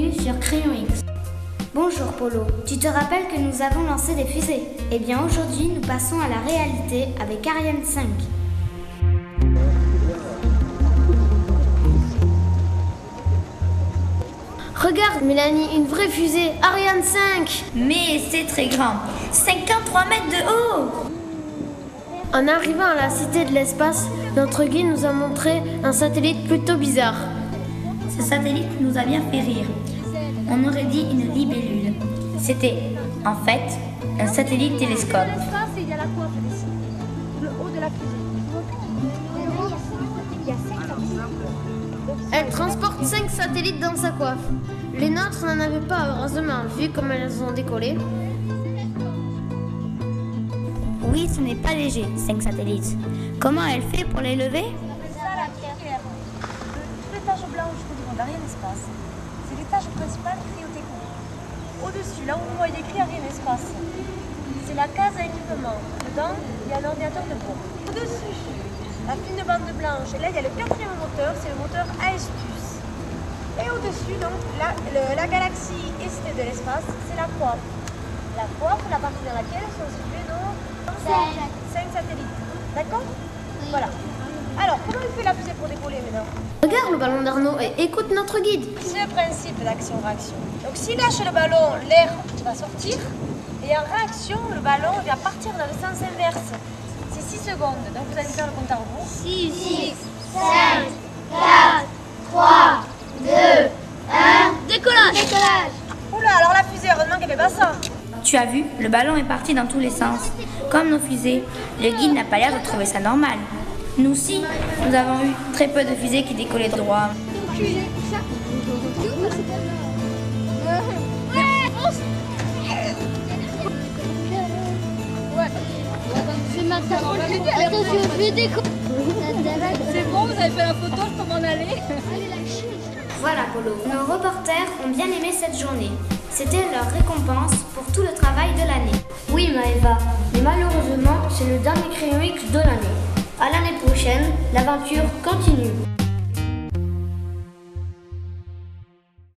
l'aventure Crayon X. Bonjour Polo, tu te rappelles que nous avons lancé des fusées Eh bien aujourd'hui nous passons à la réalité avec Ariane 5. Regarde Mélanie, une vraie fusée, Ariane 5 Mais c'est très grand, 53 mètres de haut En arrivant à la cité de l'espace, notre guide nous a montré un satellite plutôt bizarre. Ce satellite nous a bien fait rire. On aurait dit une libellule. C'était, en fait, un satellite télescope. Elle transporte 5 satellites dans sa coiffe. Les nôtres n'en avaient pas, heureusement, vu comme elles ont décollé. Oui, ce n'est pas léger, 5 satellites. Comment elle fait pour les lever? Les tâches principales cryotechniques. Au-dessus, là où vous voyez écrit Ariane Espace, c'est la case à équipement. Dedans, il y a un ordinateur de bord. Au-dessus, la fine bande blanche. Et là, il y a le quatrième moteur, c'est le moteur Aestus. Et au-dessus, donc, la, le- la galaxie ST de l'espace, c'est la coiffe. La coiffe, la partie dans laquelle sont situés nos 5 satellites. D'accord? Voilà. Alors, comment il fait la fusée pour décoller maintenant? Le ballon d'Arnaud et écoute notre guide. C'est le principe d'action-réaction. Donc s'il lâche le ballon, l'air va sortir. Et en réaction, le ballon va partir dans le sens inverse. C'est 6 secondes. Donc vous allez faire le compte à rebours. 6, 5, 4, 3, 2, 1. Décollage Décollage Oula, alors la fusée, heureusement qu'elle fait pas ça. Tu as vu, le ballon est parti dans tous les sens. Comme nos fusées, le guide n'a pas l'air de trouver ça normal. Nous aussi, nous avons eu très peu de fusées qui décollaient droit. Voilà Polo, nos reporters ont bien aimé cette journée. C'était leur récompense pour tout le travail de l'année. Oui Maëva, mais malheureusement c'est le dernier Crayon X de l'année. À l'année prochaine, l'aventure continue.